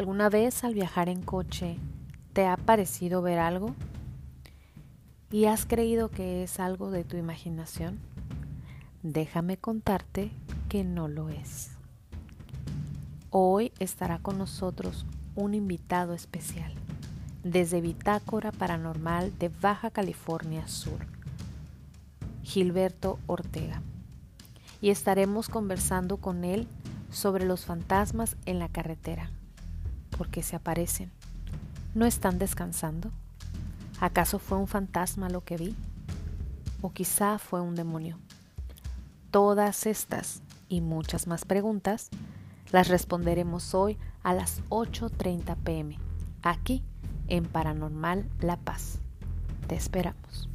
¿Alguna vez al viajar en coche te ha parecido ver algo? ¿Y has creído que es algo de tu imaginación? Déjame contarte que no lo es. Hoy estará con nosotros un invitado especial desde Bitácora Paranormal de Baja California Sur, Gilberto Ortega. Y estaremos conversando con él sobre los fantasmas en la carretera. Porque se aparecen? ¿No están descansando? ¿Acaso fue un fantasma lo que vi? ¿O quizá fue un demonio? Todas estas y muchas más preguntas las responderemos hoy a las 8.30 pm, aquí en Paranormal La Paz. Te esperamos.